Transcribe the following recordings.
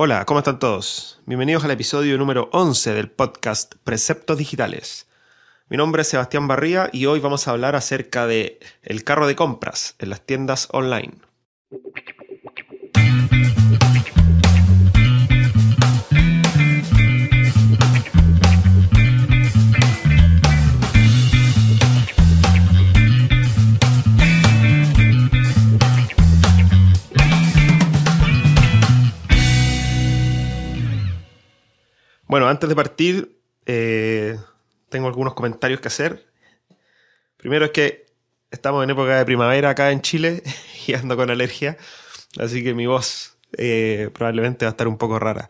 Hola, ¿cómo están todos? Bienvenidos al episodio número 11 del podcast Preceptos Digitales. Mi nombre es Sebastián Barría y hoy vamos a hablar acerca de el carro de compras en las tiendas online. Bueno, antes de partir, eh, tengo algunos comentarios que hacer. Primero es que estamos en época de primavera acá en Chile y ando con alergia, así que mi voz eh, probablemente va a estar un poco rara.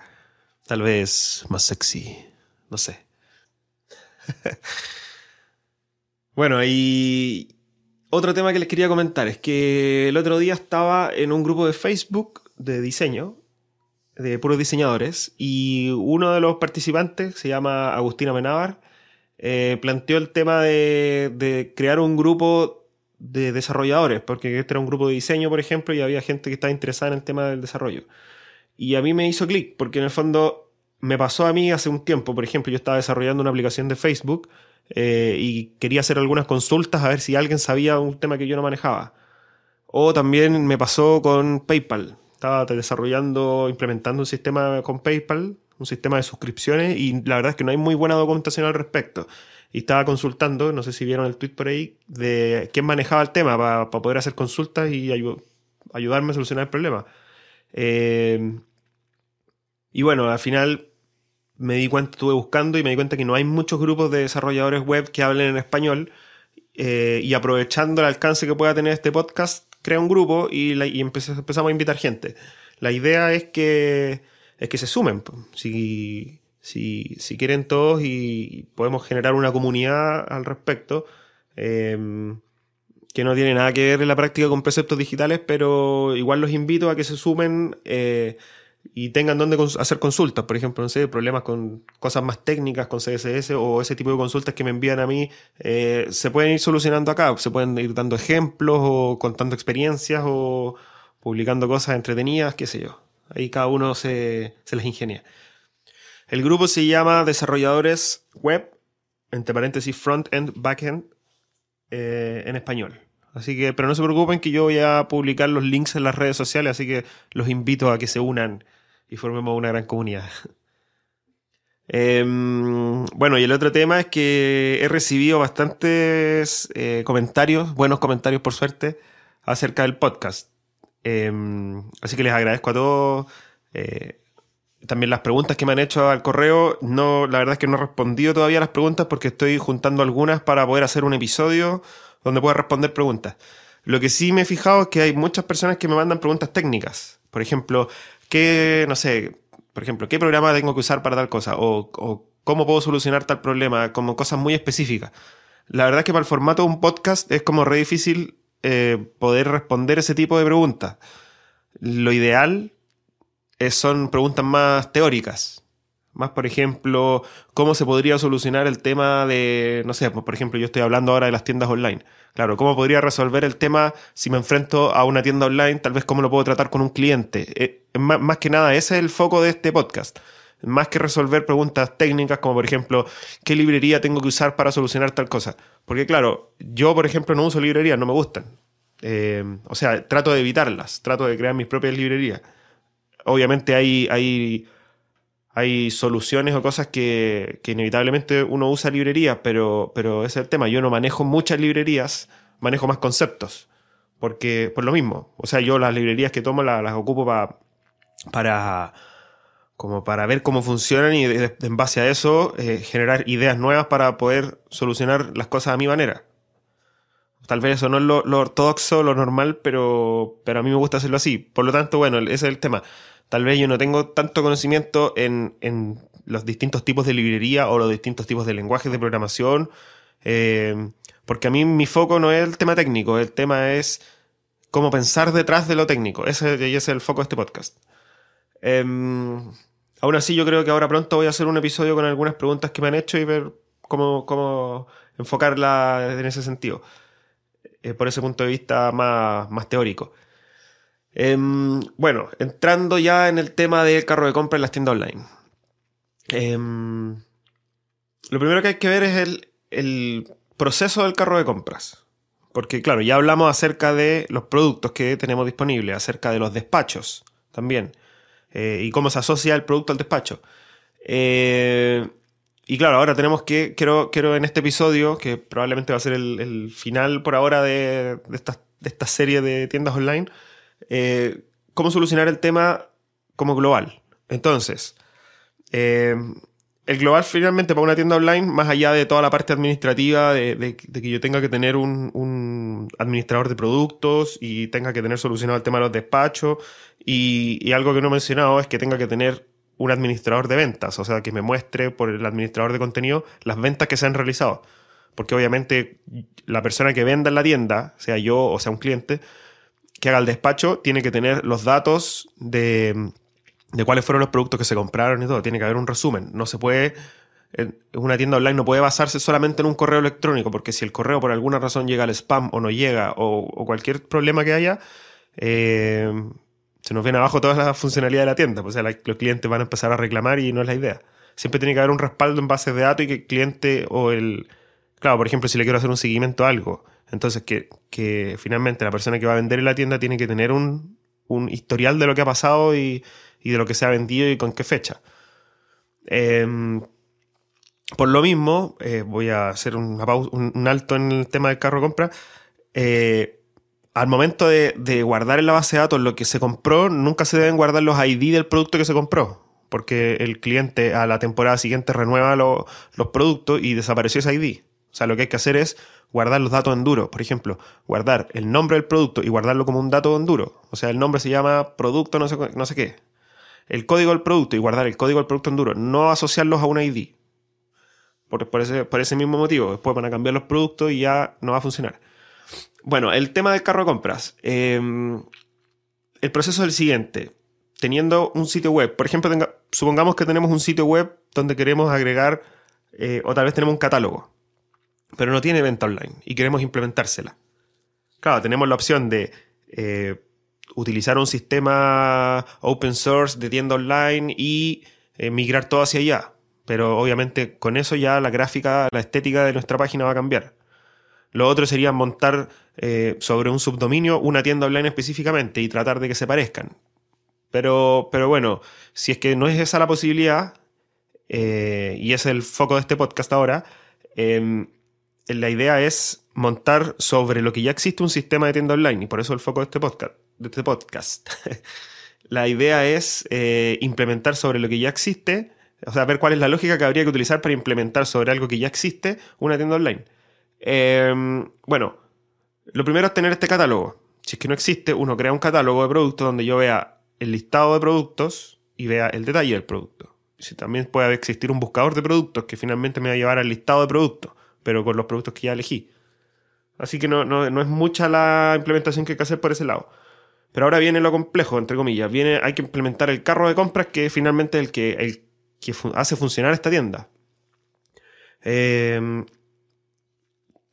Tal vez más sexy, no sé. bueno, y otro tema que les quería comentar es que el otro día estaba en un grupo de Facebook de diseño de puros diseñadores y uno de los participantes, se llama Agustina Menábar, eh, planteó el tema de, crear un grupo de desarrolladores, porque este era un grupo de diseño, por ejemplo, y había gente que estaba interesada en el tema del desarrollo. Y a mí me hizo clic, porque en el fondo me pasó a mí hace un tiempo, por ejemplo, yo estaba desarrollando una aplicación de Facebook eh, y quería hacer algunas consultas a ver si alguien sabía un tema que yo no manejaba. O también me pasó con PayPal estaba desarrollando, implementando un sistema con PayPal, un sistema de suscripciones, y la verdad es que no hay muy buena documentación al respecto. Y estaba consultando, no sé si vieron el tweet por ahí, de quién manejaba el tema para poder hacer consultas y ayudarme a solucionar el problema. Eh, y bueno, al final me di cuenta, estuve buscando y me di cuenta que no hay muchos grupos de desarrolladores web que hablen en español. Eh, y aprovechando el alcance que pueda tener este podcast, crea un grupo y, empezamos a invitar gente. La idea es que, es que se sumen. Si, si, quieren todos y podemos generar una comunidad al respecto, em, que no tiene nada que ver en la práctica con preceptos digitales, pero igual los invito a que se sumen eh, y tengan donde hacer consultas. Por ejemplo, no sé, problemas con cosas más técnicas, con CSS o ese tipo de consultas que me envían a mí, eh, se pueden ir solucionando acá. Se pueden ir dando ejemplos o contando experiencias o publicando cosas entretenidas, qué sé yo. Ahí cada uno se, se les ingenia. El grupo se llama Desarrolladores Web, entre paréntesis Front-End, Back-End, eh, en español. Así que, pero no se preocupen que yo voy a publicar los links en las redes sociales, así que los invito a que se unan y formemos una gran comunidad. Em, bueno, y el otro tema es que he recibido bastantes eh, comentarios, buenos comentarios por suerte, acerca del podcast. Em, así que les agradezco a todos. Eh, también las preguntas que me han hecho al correo, no, la verdad es que no he respondido todavía a las preguntas porque estoy juntando algunas para poder hacer un episodio donde pueda responder preguntas. Lo que sí me he fijado es que hay muchas personas que me mandan preguntas técnicas. Por ejemplo, ¿qué, no sé, por ejemplo, qué programa tengo que usar para tal cosa? O, cómo puedo solucionar tal problema, como cosas muy específicas. La verdad es que para el formato de un podcast es como re difícil eh, poder responder ese tipo de preguntas. Lo ideal es, son preguntas más teóricas. Más, por ejemplo, cómo se podría solucionar el tema de, no sé, por ejemplo, yo estoy hablando ahora de las tiendas online. Claro, ¿cómo podría resolver el tema si me enfrento a una tienda online? Tal vez cómo lo puedo tratar con un cliente. Eh, más, que nada, ese es el foco de este podcast. Más que resolver preguntas técnicas como, por ejemplo, ¿qué librería tengo que usar para solucionar tal cosa? Porque, claro, yo, por ejemplo, no uso librerías, no me gustan. Eh, o sea, trato de evitarlas, trato de crear mis propias librerías. Obviamente hay, hay hay soluciones o cosas que, inevitablemente uno usa librerías, pero, pero ese es el tema. Yo no manejo muchas librerías, manejo más conceptos. Porque, por lo mismo. O sea, yo las librerías que tomo las, ocupo para. como para ver cómo funcionan y en base a eso eh, generar ideas nuevas para poder solucionar las cosas a mi manera. Tal vez eso no es lo, lo ortodoxo, lo normal, pero, pero a mí me gusta hacerlo así. Por lo tanto, bueno, ese es el tema tal vez yo no tengo tanto conocimiento en, los distintos tipos de librería o los distintos tipos de lenguajes de programación, eh, porque a mí mi foco no es el tema técnico, el tema es cómo pensar detrás de lo técnico. Ese, es el foco de este podcast. Em, aún así, yo creo que ahora pronto voy a hacer un episodio con algunas preguntas que me han hecho y ver cómo, cómo enfocarla en ese sentido, eh, por ese punto de vista más, más teórico. Em, bueno, entrando ya en el tema del carro de compra en las tiendas online. Em, lo primero que hay que ver es el, el proceso del carro de compras. Porque claro, ya hablamos acerca de los productos que tenemos disponibles, acerca de los despachos también, eh, y cómo se asocia el producto al despacho. Eh, y claro, ahora tenemos que, quiero, quiero en este episodio, que probablemente va a ser el, final por ahora de, esta, serie de tiendas online, eh, cómo solucionar el tema como global. Entonces, eh, el global finalmente para una tienda online, más allá de toda la parte administrativa, de, que yo tenga que tener un, administrador de productos y tenga que tener solucionado el tema de los despachos, y, y algo que no he mencionado es que tenga que tener un administrador de ventas, o sea, que me muestre por el administrador de contenido las ventas que se han realizado. Porque obviamente la persona que venda en la tienda, sea yo o sea un cliente, que haga el despacho, tiene que tener los datos de, de cuáles fueron los productos que se compraron y todo. Tiene que haber un resumen. No se puede una tienda online no puede basarse solamente en un correo electrónico, porque si el correo por alguna razón llega al spam o no llega, o, cualquier problema que haya, eh, se nos viene abajo toda la funcionalidad de la tienda. O sea, los clientes van a empezar a reclamar y no es la idea. Siempre tiene que haber un respaldo en bases de datos y que el cliente o el... Claro, por ejemplo, si le quiero hacer un seguimiento a algo, entonces que, que finalmente la persona que va a vender en la tienda tiene que tener un, un historial de lo que ha pasado y, y, de lo que se ha vendido y con qué fecha. Em, por lo mismo, eh, voy a hacer un, alto en el tema del carro compra. Eh, al momento de, guardar en la base de datos lo que se compró, nunca se deben guardar los ID del producto que se compró. Porque el cliente a la temporada siguiente renueva los productos y desapareció ese ID. O sea, lo que hay que hacer es guardar los datos en duro. Por ejemplo, guardar el nombre del producto y guardarlo como un dato en duro. O sea, el nombre se llama producto no sé, qué. El código del producto y guardar el código del producto en duro. No asociarlos a un ID. Por, por, ese, por ese mismo motivo. Después van a cambiar los productos y ya no va a funcionar. Bueno, el tema del carro de compras. Em, el proceso es el siguiente. Teniendo un sitio web, por ejemplo, supongamos que tenemos un sitio web donde queremos agregar, eh, o tal vez tenemos un catálogo, pero no tiene venta online y queremos implementársela. Claro, tenemos la opción de eh, utilizar un sistema open source de tienda online y eh, migrar todo hacia allá. Pero obviamente con eso ya la gráfica, la estética de nuestra página va a cambiar. Lo otro sería montar eh, sobre un subdominio una tienda online específicamente y tratar de que se parezcan. Pero, pero bueno, si es que no es esa la posibilidad, y es el foco de este podcast ahora, em, la idea es montar sobre lo que ya existe un sistema de tienda online, y por eso el foco de este podcast. De este podcast. la idea es eh, implementar sobre lo que ya existe, o sea, ver cuál es la lógica que habría que utilizar para implementar sobre algo que ya existe una tienda online. Em, bueno, lo primero es tener este catálogo. Si es que no existe, uno crea un catálogo de productos donde yo vea el listado de productos y vea el detalle del producto. Si también puede existir un buscador de productos que finalmente me va a llevar al listado de productos, pero con los productos que ya elegí. Así que no, es mucha la implementación que hay que hacer por ese lado. Pero ahora viene lo complejo, entre comillas. Viene, hay que implementar el carro de compras que finalmente es el que, el que hace funcionar esta tienda. Eh,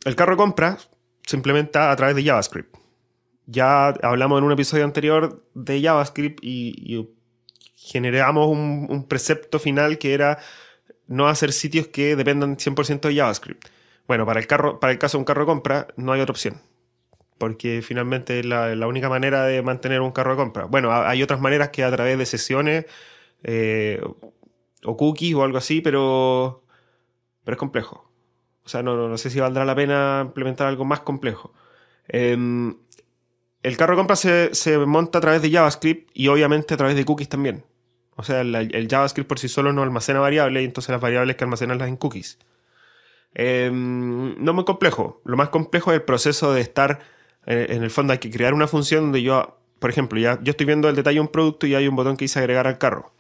el carro de compras se implementa a través de JavaScript. Ya hablamos en un episodio anterior de JavaScript y, generamos un, precepto final que era no hacer sitios que dependan 100% de JavaScript. Bueno, para el, carro, para el caso de un carro de compra no hay otra opción. Porque finalmente es la, única manera de mantener un carro de compra. Bueno, hay otras maneras que a través de sesiones eh, o cookies o algo así, pero, pero es complejo. O sea, no, no, sé si valdrá la pena implementar algo más complejo. Em, el carro de compra se, monta a través de JavaScript y obviamente a través de cookies también. O sea, el, JavaScript por sí solo no almacena variables y entonces las variables que almacenarlas en cookies. Em, no muy complejo. Lo más complejo es el proceso de estar, eh, en el fondo hay que crear una función donde yo, por ejemplo, ya yo estoy viendo el detalle de un producto y hay un botón que dice agregar al carro.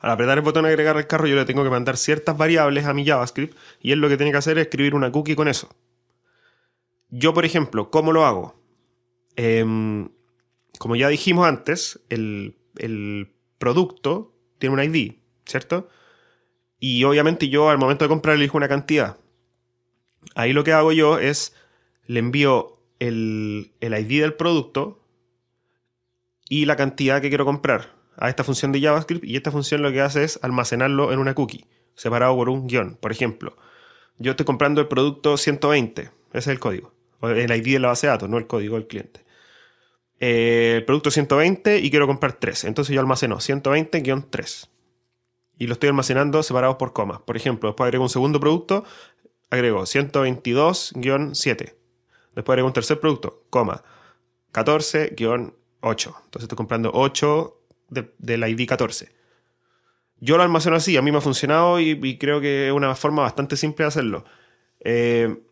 Al apretar el botón agregar al carro yo le tengo que mandar ciertas variables a mi JavaScript y él lo que tiene que hacer es escribir una cookie con eso. Yo, por ejemplo, ¿cómo lo hago? Em, como ya dijimos antes, el, producto tiene un ID, ¿cierto? Y obviamente yo al momento de comprar elijo una cantidad. Ahí lo que hago yo es le envío el, el ID del producto y la cantidad que quiero comprar a esta función de JavaScript y esta función lo que hace es almacenarlo en una cookie, separado por un guion. Por ejemplo, yo estoy comprando el producto 120, ese es el código, el ID de la base de datos, no el código del cliente. Eh, el producto 120 y quiero comprar 3, entonces yo almaceno 120-3 y lo estoy almacenando separados por comas. Por ejemplo, después agrego un segundo producto, agrego 122-7. Después agrego un tercer producto, coma, 14-8. Entonces estoy comprando 8 del ID 14. Yo lo almaceno así, a mí me ha funcionado y, creo que es una forma bastante simple de hacerlo. Eh,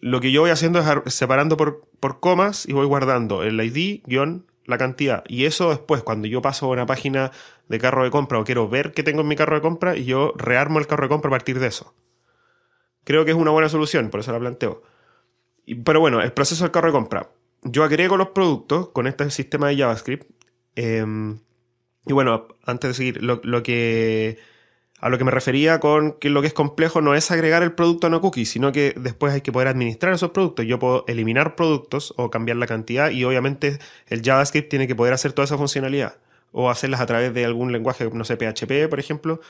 lo que yo voy haciendo es separando por, por comas y voy guardando el ID, guion, la cantidad. Y eso después, cuando yo paso a una página de carro de compra o quiero ver qué tengo en mi carro de compra, y yo rearmo el carro de compra a partir de eso. Creo que es una buena solución, por eso la planteo. pero bueno, el proceso del carro de compra. Yo agrego los productos con este sistema de JavaScript. Em, y bueno, antes de seguir, lo, que a lo que me refería con que lo que es complejo no es agregar el producto a una cookie, sino que después hay que poder administrar esos productos. Yo puedo eliminar productos o cambiar la cantidad y obviamente el JavaScript tiene que poder hacer toda esa funcionalidad o hacerlas a través de algún lenguaje, no sé, PHP, por ejemplo,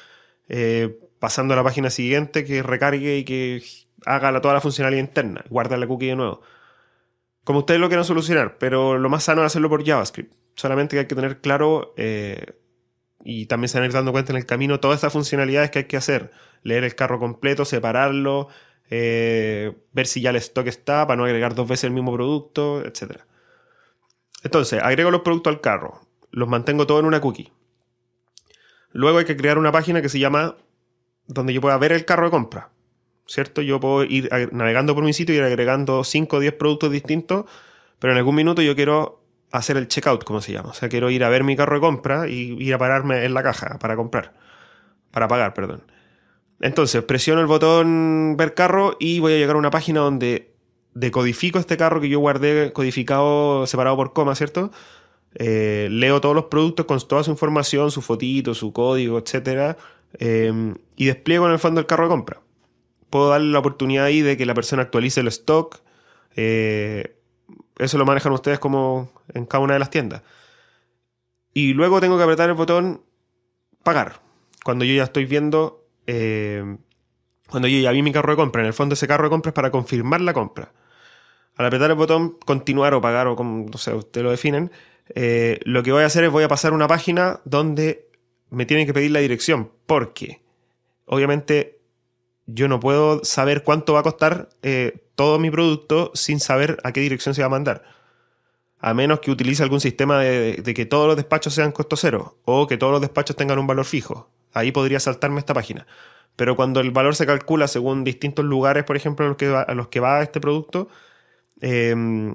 eh, pasando a la página siguiente que recargue y que haga toda la funcionalidad interna, guarda la cookie de nuevo. Como ustedes lo quieran solucionar, pero lo más sano es hacerlo por JavaScript. Solamente que hay que tener claro eh, y también se van a ir dando cuenta en el camino todas esas funcionalidades que hay que hacer. Leer el carro completo, separarlo, eh, ver si ya el stock está para no agregar dos veces el mismo producto, etc. Entonces, agrego los productos al carro, los mantengo todo en una cookie. Luego hay que crear una página que se llama donde yo pueda ver el carro de compra. ¿Cierto? Yo puedo ir navegando por mi sitio y ir agregando 5 o 10 productos distintos, pero en algún minuto yo quiero hacer el checkout, como se llama. O sea, quiero ir a ver mi carro de compra y ir a pararme en la caja para comprar. Para pagar, perdón. Entonces, presiono el botón ver carro y voy a llegar a una página donde decodifico este carro que yo guardé codificado, separado por coma, ¿cierto? Eh, leo todos los productos con toda su información, su fotito, su código, etc. Eh, y despliego en el fondo el carro de compra. Puedo darle la oportunidad ahí de que la persona actualice el stock. Eh, eso lo manejan ustedes como en cada una de las tiendas. Y luego tengo que apretar el botón pagar. Cuando yo ya estoy viendo, eh, cuando yo ya vi mi carro de compra. En el fondo ese carro de compra es para confirmar la compra. Al apretar el botón continuar o pagar o como, no sé, ustedes lo definen, eh, lo que voy a hacer es voy a pasar una página donde me tienen que pedir la dirección. Porque, obviamente, yo no puedo saber cuánto va a costar eh, todo mi producto sin saber a qué dirección se va a mandar. A menos que utilice algún sistema de, que todos los despachos sean costo cero o que todos los despachos tengan un valor fijo. Ahí podría saltarme esta página. Pero cuando el valor se calcula según distintos lugares, por ejemplo, a los que va, a, los que va este producto, em,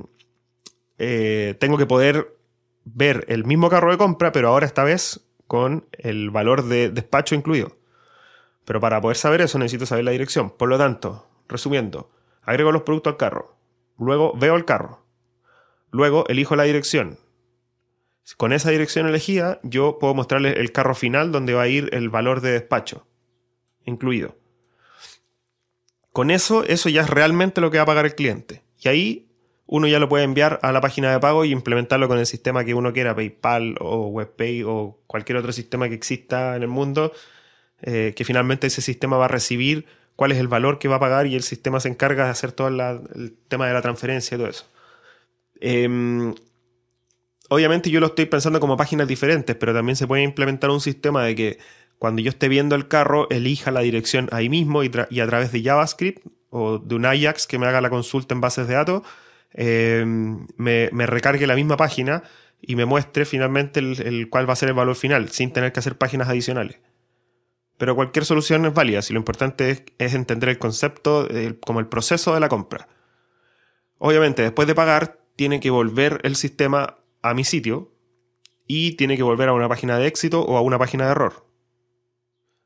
eh, tengo que poder ver el mismo carro de compra, pero ahora esta vez con el valor de despacho incluido. Pero para poder saber eso necesito saber la dirección. Por lo tanto, resumiendo, agrego los productos al carro. Luego veo el carro. Luego elijo la dirección. Con esa dirección elegida, yo puedo mostrarle el carro final donde va a ir el valor de despacho incluido. Con eso, eso ya es realmente lo que va a pagar el cliente. Y ahí uno ya lo puede enviar a la página de pago y implementarlo con el sistema que uno quiera, PayPal o WebPay o cualquier otro sistema que exista en el mundo eh, que finalmente ese sistema va a recibir cuál es el valor que va a pagar y el sistema se encarga de hacer todo el tema de la transferencia y todo eso. Em, obviamente yo lo estoy pensando como páginas diferentes, pero también se puede implementar un sistema de que cuando yo esté viendo el carro, elija la dirección ahí mismo y, a través de JavaScript o de un Ajax que me haga la consulta en bases de datos, em, me, recargue la misma página y me muestre finalmente el, cuál va a ser el valor final, sin tener que hacer páginas adicionales. Pero cualquier solución es válida si lo importante es, entender el concepto como el proceso de la compra. Obviamente, después de pagar, tiene que volver el sistema a mi sitio y tiene que volver a una página de éxito o a una página de error.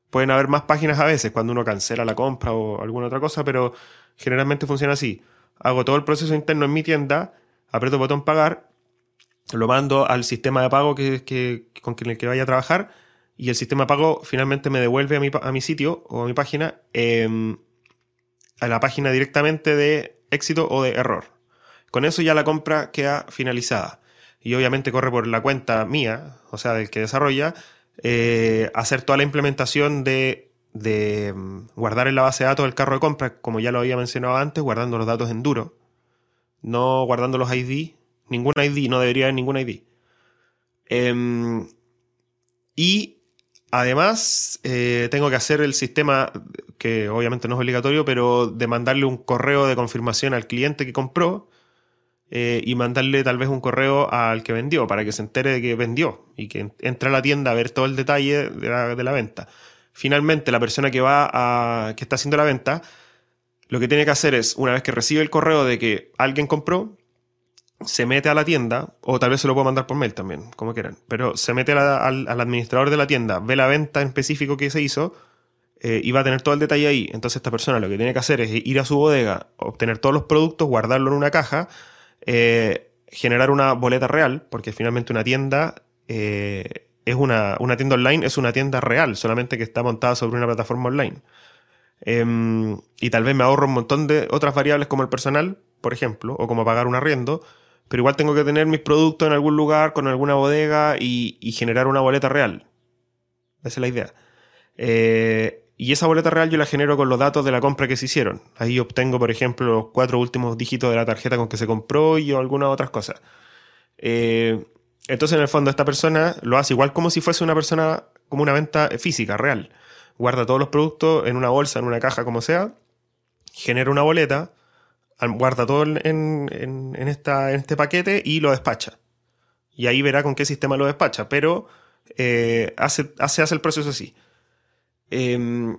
Pueden haber más páginas a veces cuando uno cancela la compra o alguna otra cosa, pero generalmente funciona así. Hago todo el proceso interno en mi tienda, aprieto el botón pagar, lo mando al sistema de pago que, con el que vaya a trabajar y el sistema pago finalmente me devuelve a mi, a mi sitio o a mi página em, a la página directamente de éxito o de error. Con eso ya la compra queda finalizada. y obviamente corre por la cuenta mía, o sea, del que desarrolla, eh, hacer toda la implementación de, de mm, guardar en la base de datos el carro de compra, como ya lo había mencionado antes, guardando los datos en duro, no guardando los ID, ningún ID, no debería haber ningún ID. Em, y además eh, tengo que hacer el sistema, que obviamente no es obligatorio, pero de mandarle un correo de confirmación al cliente que compró eh, y mandarle tal vez un correo al que vendió para que se entere de que vendió y que entre a la tienda a ver todo el detalle de la, de la venta. Finalmente, la persona que va a, que está haciendo la venta, lo que tiene que hacer es, una vez que recibe el correo de que alguien compró, se mete a la tienda, o tal vez se lo puedo mandar por mail también, como quieran, pero se mete al, administrador de la tienda, ve la venta en específico que se hizo eh, y va a tener todo el detalle ahí. Entonces esta persona lo que tiene que hacer es ir a su bodega, obtener todos los productos, guardarlo en una caja, eh, generar una boleta real, porque finalmente una tienda eh, es una, una tienda online, es una tienda real, solamente que está montada sobre una plataforma online. Em, y tal vez me ahorro un montón de otras variables como el personal, por ejemplo, o como pagar un arriendo, pero igual tengo que tener mis productos en algún lugar, con alguna bodega y, generar una boleta real. Esa es la idea. Eh, y esa boleta real yo la genero con los datos de la compra que se hicieron. Ahí obtengo, por ejemplo, los cuatro últimos dígitos de la tarjeta con que se compró y algunas otras cosas. Eh, entonces, en el fondo, esta persona lo hace igual como si fuese una persona, como una venta física, real. Guarda todos los productos en una bolsa, en una caja, como sea, genera una boleta, guarda todo en, este paquete y lo despacha. Y ahí verá con qué sistema lo despacha, pero eh, hace, hace, el proceso así. Em,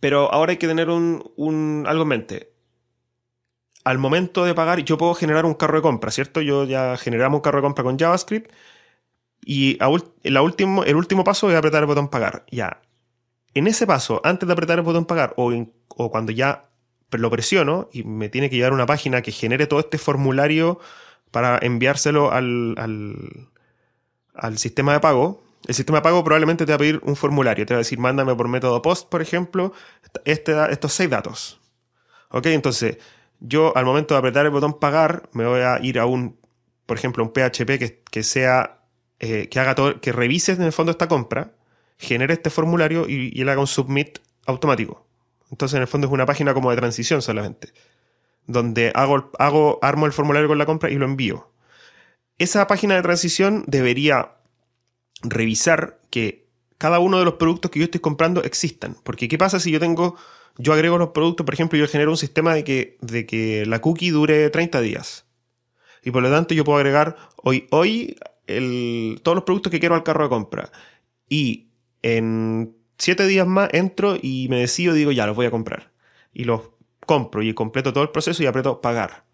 pero ahora hay que tener un, algo en mente. Al momento de pagar, yo puedo generar un carro de compra, ¿cierto? Yo ya generamos un carro de compra con JavaScript y la último, el último paso es apretar el botón pagar. Ya. En ese paso, antes de apretar el botón pagar o cuando ya lo presiono y me tiene que llevar una página que genere todo este formulario para enviárselo al, al, sistema de pago. El sistema de pago probablemente te va a pedir un formulario. Te va a decir, mándame por método post, por ejemplo, este, estos seis datos. Ok, entonces yo al momento de apretar el botón pagar, me voy a ir a un, por ejemplo, un PHP que, que sea, eh, que haga todo, que revise en el fondo esta compra, genere este formulario y, y él haga un submit automático. Entonces, en el fondo es una página como de transición solamente, donde hago, hago, armo el formulario con la compra y lo envío. Esa página de transición debería revisar que cada uno de los productos que yo estoy comprando existan. Porque, ¿qué pasa si yo tengo, yo agrego los productos, por ejemplo, yo genero un sistema de que, de que la cookie dure 30 días. Y por lo tanto, yo puedo agregar hoy, hoy todos los productos que quiero al carro de compra. Y en siete días más entro y me decido, digo, ya, los voy a comprar. Y los compro y completo todo el proceso y aprieto pagar.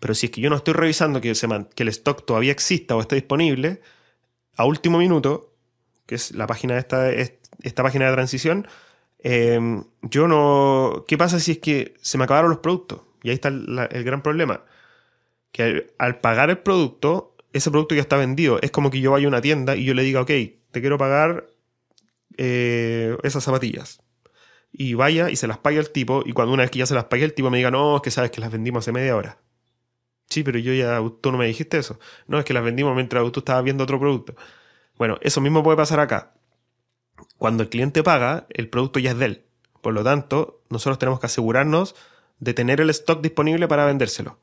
Pero si es que yo no estoy revisando que, el stock todavía exista o esté disponible, a último minuto, que es la página de esta, esta página de transición, em, yo no... ¿Qué pasa si es que se me acabaron los productos? Y ahí está el, gran problema. Que al, al, pagar el producto, ese producto ya está vendido. Es como que yo vaya a una tienda y yo le diga, ok, te quiero pagar eh, esas zapatillas. Y vaya y se las pague el tipo, y cuando una vez que ya se las pague el tipo me diga, no, es que sabes que las vendimos hace media hora. Sí, pero yo ya, tú no me dijiste eso. No, es que las vendimos mientras tú estabas viendo otro producto. Bueno, eso mismo puede pasar acá. Cuando el cliente paga, el producto ya es de él. Por lo tanto, nosotros tenemos que asegurarnos de tener el stock disponible para vendérselo.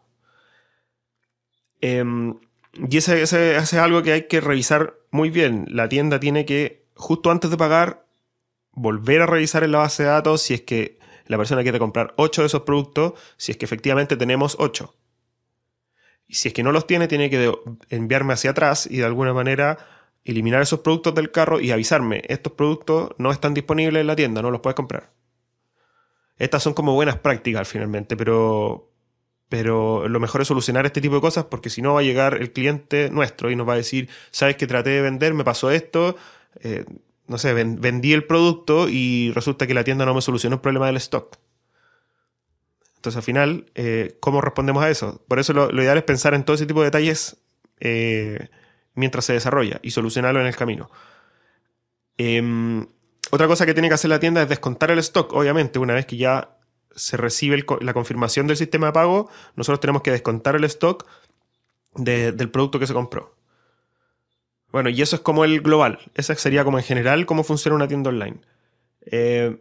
Em, y ese, es algo que hay que revisar muy bien. La tienda tiene que justo antes de pagar, volver a revisar en la base de datos si es que la persona quiere comprar 8 de esos productos, si es que efectivamente tenemos 8. Y si es que no los tiene, tiene que enviarme hacia atrás y de alguna manera eliminar esos productos del carro y avisarme, estos productos no están disponibles en la tienda, no los puedes comprar. Estas son como buenas prácticas finalmente, pero, pero lo mejor es solucionar este tipo de cosas porque si no va a llegar el cliente nuestro y nos va a decir, sabes que traté de vender, me pasó esto, eh, no sé, vendí el producto y resulta que la tienda no me solucionó el problema del stock. Entonces al final, eh, ¿cómo respondemos a eso? Por eso lo, ideal es pensar en todo ese tipo de detalles eh, mientras se desarrolla y solucionarlo en el camino. Em, otra cosa que tiene que hacer la tienda es descontar el stock, obviamente, una vez que ya se recibe la confirmación del sistema de pago, nosotros tenemos que descontar el stock del producto que se compró. Bueno, y eso es como el global. Esa sería como en general cómo funciona una tienda online. Eh,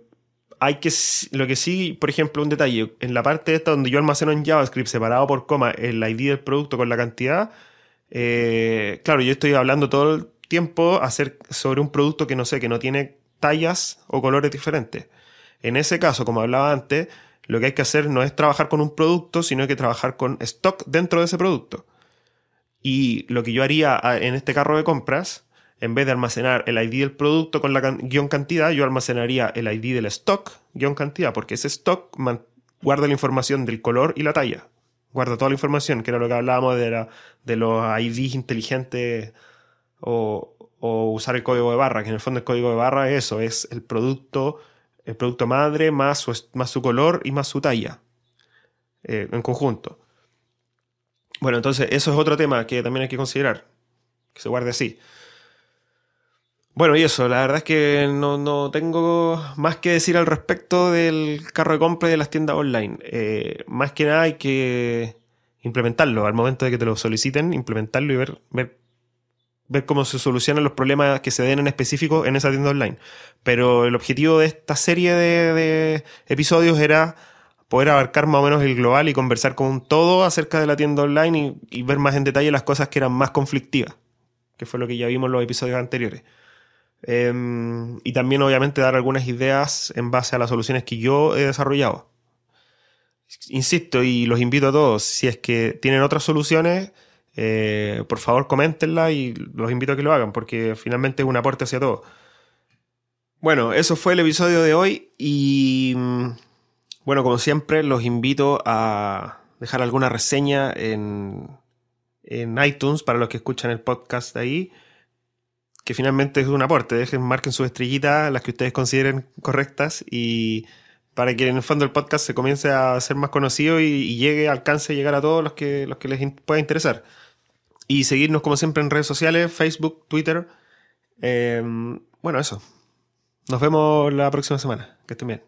hay que, lo que sí, por ejemplo, un detalle, en la parte esta donde yo almaceno en JavaScript separado por coma el ID del producto con la cantidad, eh, claro, yo estoy hablando todo el tiempo hacer, sobre un producto que no sé, que no tiene tallas o colores diferentes. En ese caso, como hablaba antes, lo que hay que hacer no es trabajar con un producto, sino que trabajar con stock dentro de ese producto. Y lo que yo haría ah, en este carro de compras en vez de almacenar el ID del producto con la guion cantidad, yo almacenaría el ID del stock guion cantidad, porque ese stock guarda la información del color y la talla. Guarda toda la información, que era lo que hablábamos de, de los IDs inteligentes o, usar el código de barra, que en el fondo el código de barra es eso, es el producto, el producto madre más su, más su color y más su talla eh, en conjunto. Bueno, entonces eso es otro tema que también hay que considerar, que se guarde así. Bueno, y eso, la verdad es que no, tengo más que decir al respecto del carro de compra y de las tiendas online. Eh, más que nada hay que implementarlo al momento de que te lo soliciten, implementarlo y ver, ver, ver cómo se solucionan los problemas que se den en específico en esa tienda online. Pero el objetivo de esta serie de, episodios era poder abarcar más o menos el global y conversar con todo acerca de la tienda online y, ver más en detalle las cosas que eran más conflictivas, que fue lo que ya vimos en los episodios anteriores. Em, y también obviamente dar algunas ideas en base a las soluciones que yo he desarrollado. Insisto y los invito a todos, si es que tienen otras soluciones, eh, por favor coméntenla y los invito a que lo hagan porque finalmente es un aporte hacia todos. Bueno, eso fue el episodio de hoy y mm, bueno, como siempre los invito a dejar alguna reseña en, en iTunes para los que escuchan el podcast ahí que finalmente es un aporte. Dejen, marquen sus estrellitas, las que ustedes consideren correctas, y para que en el fondo el podcast se comience a ser más conocido y, llegue, alcance a llegar a todos los que, los que les pueda interesar. Y seguirnos como siempre en redes sociales, Facebook, Twitter. Em, bueno, eso. Nos vemos la próxima semana. Que estén bien.